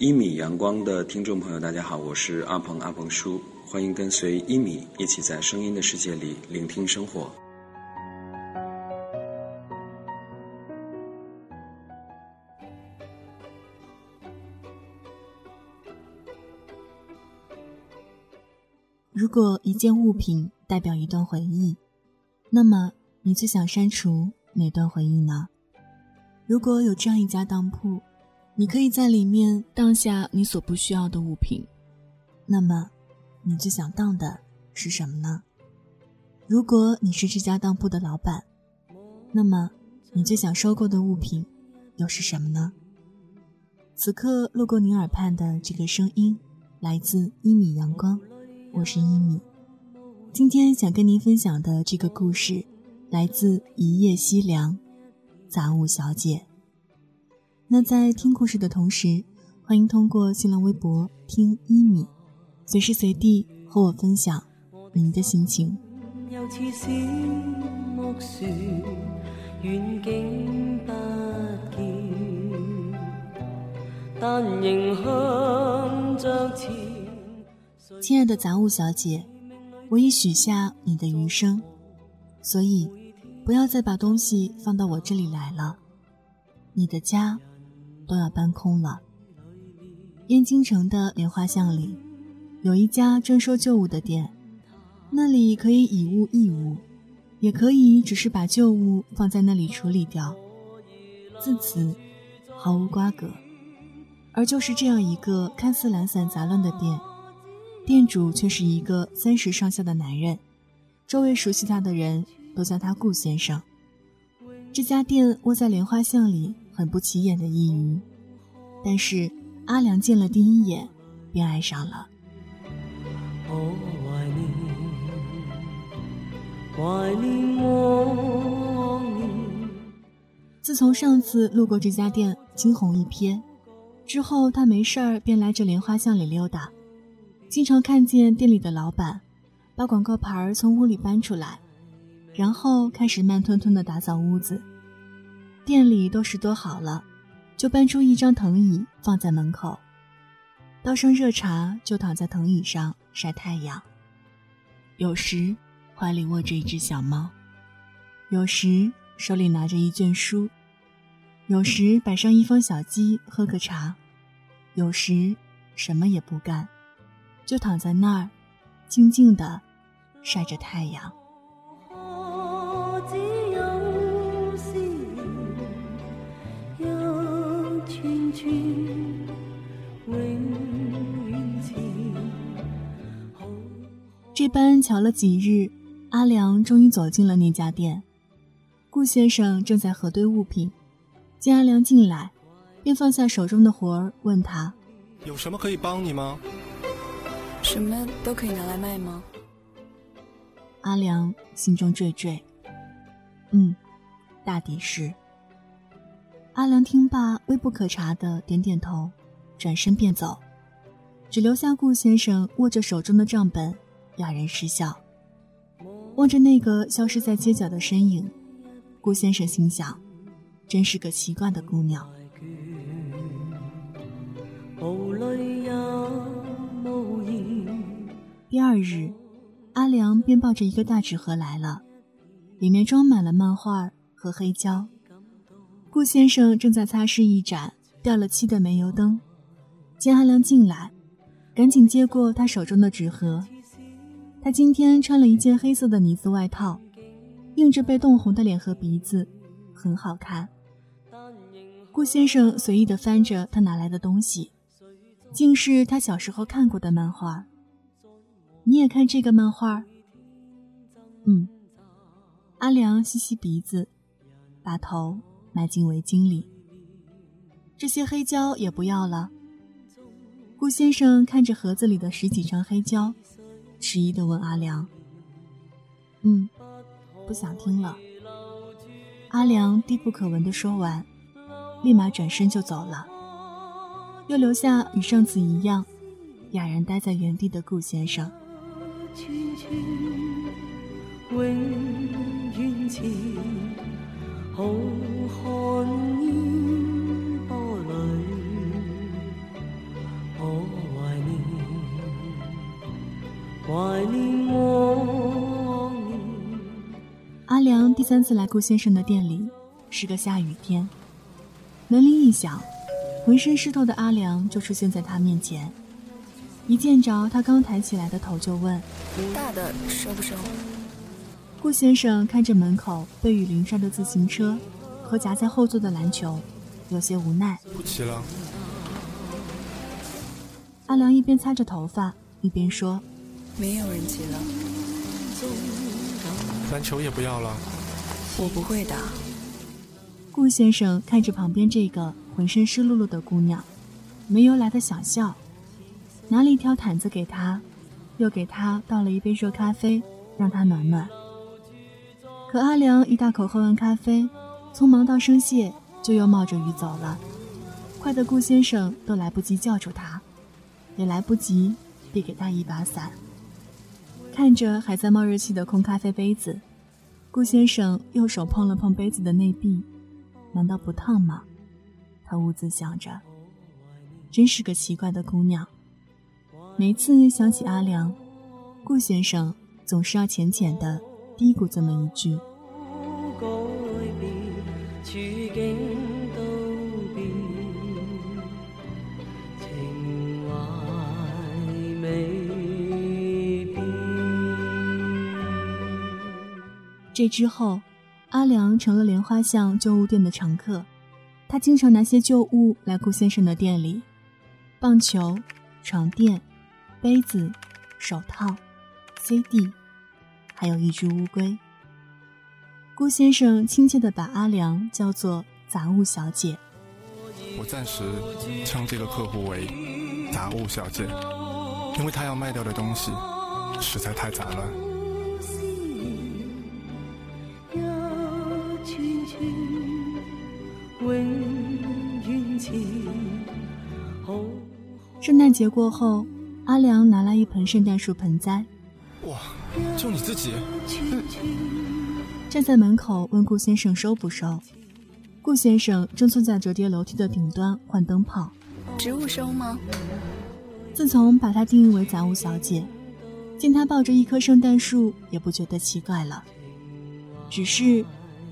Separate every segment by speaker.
Speaker 1: 一米阳光的听众朋友，大家好，我是阿鹏阿鹏叔，欢迎跟随一米一起在声音的世界里聆听生活。
Speaker 2: 如果一件物品代表一段回忆，那么你最想删除哪段回忆呢？如果有这样一家当铺，你可以在里面当下你所不需要的物品，那么你最想当的是什么呢？如果你是这家当铺的老板，那么你最想收购的物品又是什么呢？此刻路过您耳畔的这个声音，来自一米阳光。我是一米，今天想跟您分享的这个故事，来自一夜西凉，杂物小姐。那在听故事的同时，欢迎通过新浪微博听一米，随时随地和我分享您的心情。但仍向着前。亲爱的杂物小姐，我已许下你的余生，所以不要再把东西放到我这里来了。你的家都要搬空了。燕京城的莲花巷里有一家专收旧物的店，那里可以以物易物，也可以只是把旧物放在那里处理掉，自此毫无瓜葛。而就是这样一个看似懒散杂乱的店。店主却是一个三十上下的男人，周围熟悉他的人都叫他顾先生。这家店窝在莲花巷里，很不起眼的一隅，但是阿良见了第一眼便爱上了。自从上次路过这家店惊鸿一瞥之后，他没事儿便来这莲花巷里溜达。经常看见店里的老板把广告牌从屋里搬出来，然后开始慢吞吞地打扫屋子。店里都拾掇好了，就搬出一张藤椅放在门口，倒上热茶，就躺在藤椅上晒太阳。有时怀里握着一只小猫，有时手里拿着一卷书，有时摆上一方小鸡喝个茶，有时什么也不干。就躺在那儿，静静的晒着太阳。这般瞧了几日，阿良终于走进了那家店。顾先生正在核对物品，见阿良进来，便放下手中的活儿，问他：“
Speaker 3: 有什么可以帮你吗？”
Speaker 4: 什么都可以拿来卖吗？
Speaker 2: 阿良心中惴惴。嗯，大抵是。阿良听罢，微不可察的点点头，转身便走，只留下顾先生握着手中的账本，哑然失笑。望着那个消失在街角的身影，顾先生心想：真是个奇怪的姑娘。第二日，阿良便抱着一个大纸盒来了，里面装满了漫画和黑胶。顾先生正在擦拭一盏掉了漆的煤油灯，见阿良进来，赶紧接过他手中的纸盒。他今天穿了一件黑色的呢子外套，映着被冻红的脸和鼻子，很好看。顾先生随意地翻着他拿来的东西，竟是他小时候看过的漫画。你也看这个漫画？嗯。阿良吸吸鼻子，把头埋进围巾里。这些黑胶也不要了。顾先生看着盒子里的十几张黑胶，迟疑的问阿良：“嗯，不想听了。”阿良低不可闻的说完，立马转身就走了，又留下与上次一样哑然呆在原地的顾先生。三次来顾先生的店里，是个下雨天。门铃一响，浑身湿透的阿良就出现在他面前。一见着他刚抬起来的头，就问：“
Speaker 4: 大的收不收？”
Speaker 2: 顾先生看着门口被雨淋上的自行车和夹在后座的篮球，有些无奈。
Speaker 3: 不骑了。
Speaker 2: 阿良一边擦着头发，一边说：“
Speaker 4: 没有人骑了。
Speaker 3: 篮球也不要了。
Speaker 4: 我不会的。”
Speaker 2: 顾先生看着旁边这个浑身湿漉漉的姑娘，没由来的想笑。拿了一条毯子给她，又给她倒了一杯热咖啡，让她暖暖。可阿良一大口喝完咖啡，匆忙道声谢，就又冒着雨走了，快得顾先生都来不及叫住他，也来不及递给他一把伞。看着还在冒热气的空咖啡杯子，顾先生右手碰了碰杯子的内壁，难道不烫吗？他兀自想着，真是个奇怪的姑娘。每次想起阿良，顾先生总是要浅浅的嘀咕这么一句。这之后，阿良成了莲花巷旧物店的常客，他经常拿些旧物来顾先生的店里，棒球、床垫。杯子、手套、CD，还有一只乌龟。顾先生亲切地把阿良叫做“杂物小姐”。
Speaker 3: 我暂时称这个客户为“杂物小姐”，因为他要卖掉的东西实在太杂乱。
Speaker 2: 圣诞节过后。阿良拿来一盆圣诞树盆栽，
Speaker 3: 哇，就你自己？
Speaker 2: 站在门口问顾先生收不收。顾先生正坐在折叠楼梯的顶端换灯泡。
Speaker 4: 植物收吗？
Speaker 2: 自从把她定义为杂物小姐，见她抱着一棵圣诞树也不觉得奇怪了。只是，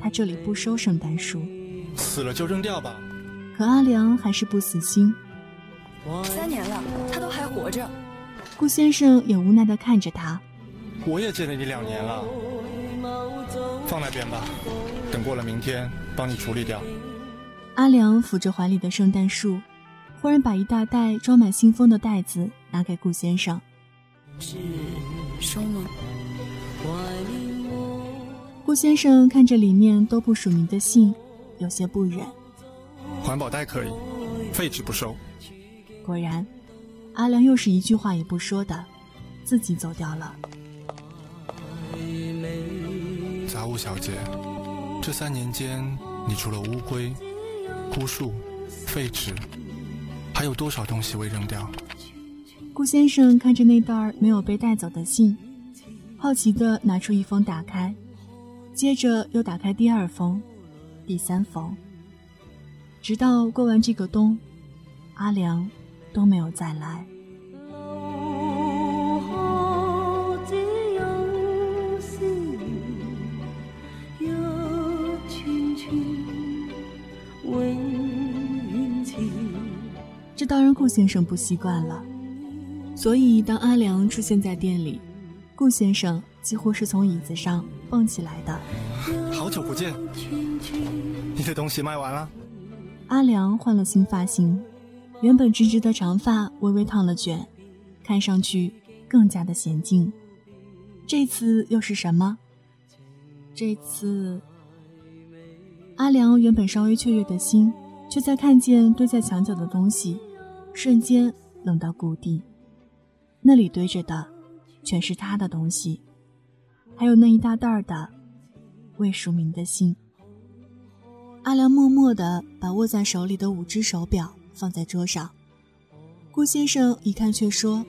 Speaker 2: 他这里不收圣诞树。
Speaker 3: 死了就扔掉吧。
Speaker 2: 可阿良还是不死心。
Speaker 4: 三年了，他都还活着。
Speaker 2: 顾先生也无奈的看着他。
Speaker 3: 我也见了你两年了，放那边吧，等过了明天帮你处理掉。
Speaker 2: 阿良抚着怀里的圣诞树，忽然把一大袋装满信封的袋子拿给顾先生。
Speaker 4: 是收吗？
Speaker 2: 顾先生看着里面都不署名的信，有些不忍。
Speaker 3: 环保袋可以，废纸不收。
Speaker 2: 果然，阿良又是一句话也不说的，自己走掉了。
Speaker 3: 杂物小姐，这三年间，你除了乌龟、枯树、废纸，还有多少东西未扔掉？
Speaker 2: 顾先生看着那袋没有被带走的信，好奇的拿出一封打开，接着又打开第二封、第三封，直到过完这个冬，阿良。都没有再来。这当然顾先生不习惯了，所以当阿良出现在店里，顾先生几乎是从椅子上蹦起来的。
Speaker 3: 好久不见，你的东西卖完了。
Speaker 2: 阿良换了新发型。原本直直的长发微微烫了卷，看上去更加的娴静。这次又是什么？这次，阿良原本稍微雀跃的心，却在看见堆在墙角的东西，瞬间冷到谷底。那里堆着的，全是他的东西，还有那一大袋的未署名的信。阿良默默地把握在手里的五只手表。放在桌上，顾先生一看却说：“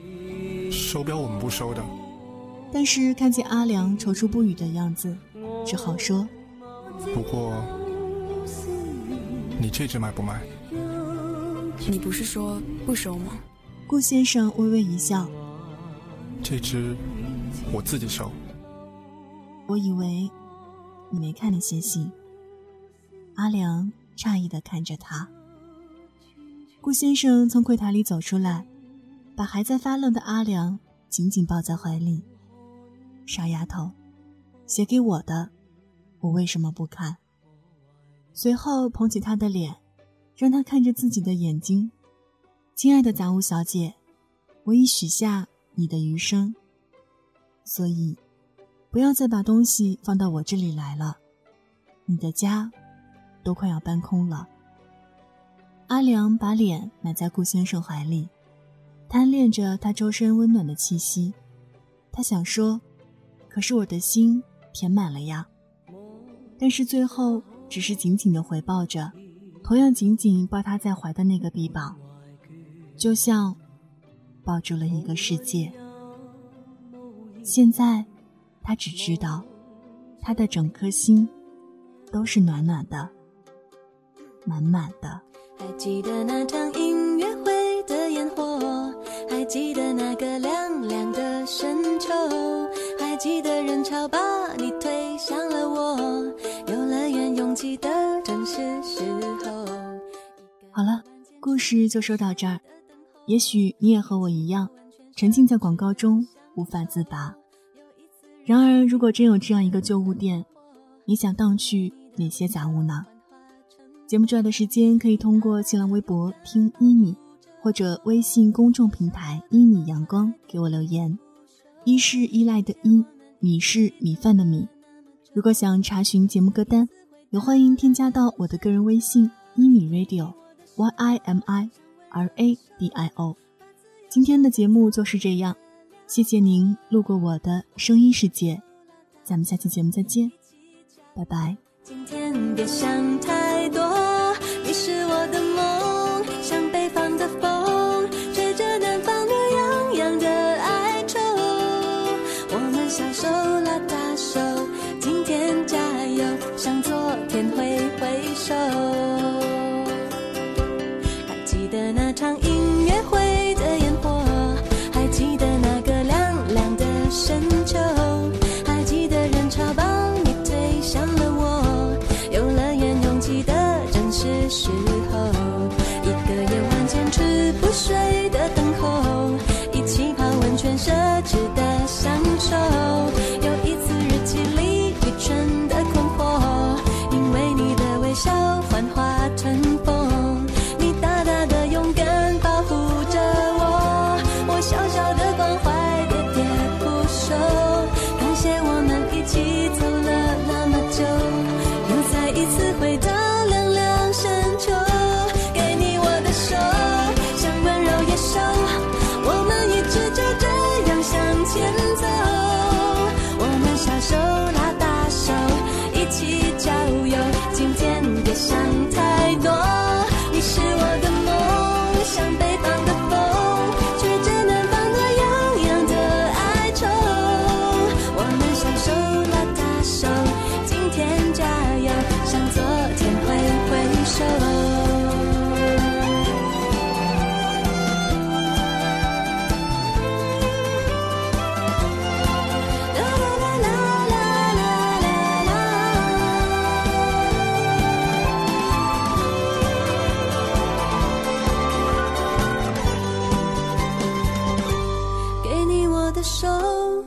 Speaker 3: 手表我们不收的。”
Speaker 2: 但是看见阿良踌躇不语的样子，只好说：“
Speaker 3: 不过，你这只卖不卖？”
Speaker 4: 你不是说不收吗？
Speaker 2: 顾先生微微一笑：“
Speaker 3: 这只我自己收。
Speaker 2: 我以为你没看那些信。阿良诧异的看着他。顾先生从柜台里走出来，把还在发愣的阿良紧紧抱在怀里。傻丫头，写给我的，我为什么不看？随后捧起他的脸，让他看着自己的眼睛。亲爱的杂物小姐，我已许下你的余生，所以不要再把东西放到我这里来了。你的家都快要搬空了。阿良把脸埋在顾先生怀里，贪恋着他周身温暖的气息。他想说：“可是我的心填满了呀。”但是最后只是紧紧的回抱着，同样紧紧抱他在怀的那个臂膀，就像抱住了一个世界。现在，他只知道，他的整颗心都是暖暖的，满满的。
Speaker 5: 还记得那场音乐会的烟火，还记得那个凉凉的深秋，还记得人潮把你推向了我，游乐园拥挤的正是时候。
Speaker 2: 好了，故事就说到这儿。也许你也和我一样，沉浸在广告中无法自拔。然而，如果真有这样一个旧物店，你想荡去哪些杂物呢？节目之外的时间，可以通过新浪微博听一米，或者微信公众平台一米阳光给我留言。一是依赖的依，米是米饭的米。如果想查询节目歌单，也欢迎添加到我的个人微信一米 radio，y i m i r a d i o。今天的节目就是这样，谢谢您路过我的声音世界，咱们下期节目再见，拜拜。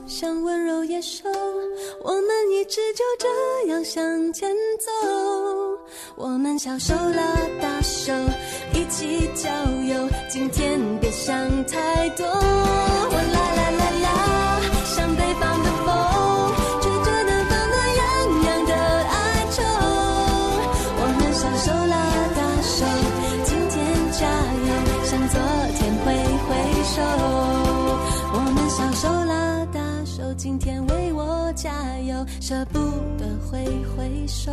Speaker 5: 像温柔野兽，我们一直就这样向前走。我们小手拉大手，一起郊游。今天别想太多。我来加油，舍不得挥挥手。